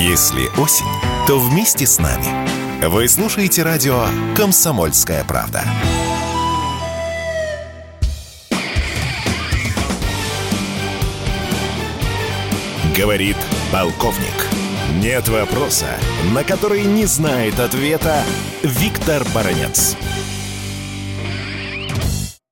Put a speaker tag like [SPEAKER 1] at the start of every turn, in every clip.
[SPEAKER 1] Если осень, то вместе с нами. Вы слушаете радио «Комсомольская правда». Говорит полковник. Нет вопроса, на который не знает ответа Виктор Баранец.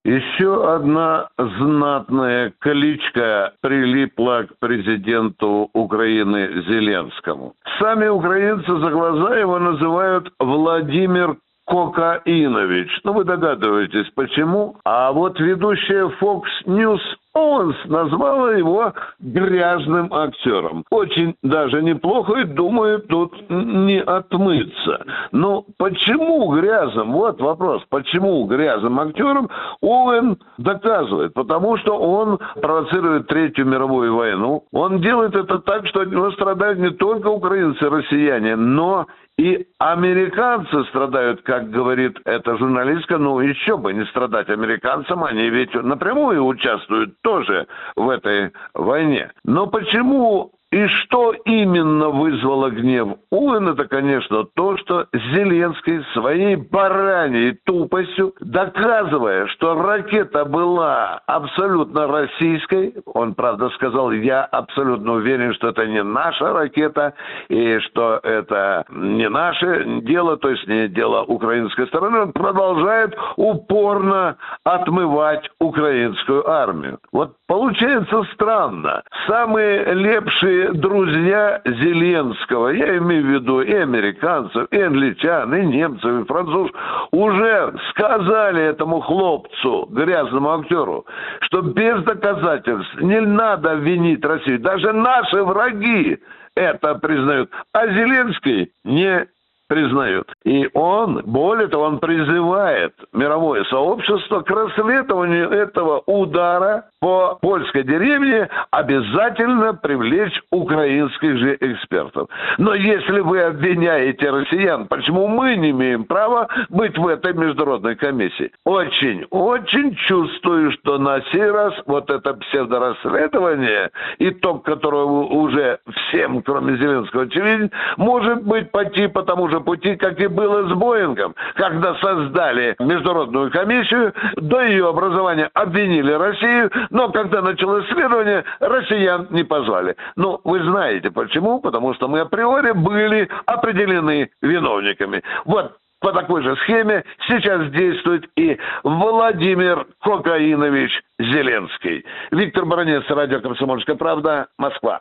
[SPEAKER 2] Еще одна знатная кличка прилипла к президенту Украины Зеленскому. Сами украинцы за глаза его называют Владимир Кокаинович. Ну, вы догадываетесь, почему. А вот ведущая Fox News Оуэнс назвала его грязным актером. Очень даже неплохо и думаю, тут не отмыться. Но почему грязным? Вот вопрос. Почему грязным актером Оуэн доказывает? Потому что он провоцирует Третью мировую войну. Он делает это так, что от него страдают не только украинцы, россияне, но и американцы страдают, как говорит эта журналистка, ну еще бы не страдать американцам, они ведь напрямую участвуют тоже в этой войне. Но почему и что именно вызвало гнев Уэн, это, конечно, то, что Зеленский своей бараньей тупостью, доказывая, что ракета была абсолютно российской, он, правда, сказал, я абсолютно уверен, что это не наша ракета, и что это не наше дело, то есть не дело украинской стороны, он продолжает упорно отмывать украинскую армию. Вот получается странно. Самые лепшие друзья Зеленского, я имею в виду и американцев, и англичан, и немцев, и французов, уже сказали этому хлопцу, грязному актеру, что без доказательств не надо винить Россию. Даже наши враги это признают. А Зеленский не признают. И он, более того, он призывает мировое сообщество к расследованию этого удара по польской деревне обязательно привлечь украинских же экспертов. Но если вы обвиняете россиян, почему мы не имеем права быть в этой международной комиссии? Очень, очень чувствую, что на сей раз вот это псевдорасследование, итог которого уже всем, кроме Зеленского, очевиден, может быть пойти по тому же пути, как и было с Боингом, когда создали международную комиссию, до ее образования обвинили Россию, но когда началось исследование, россиян не позвали. Ну, вы знаете почему? Потому что мы априори были определены виновниками. Вот по такой же схеме сейчас действует и Владимир Кокаинович Зеленский. Виктор Баранец, радио «Комсомольская правда», Москва.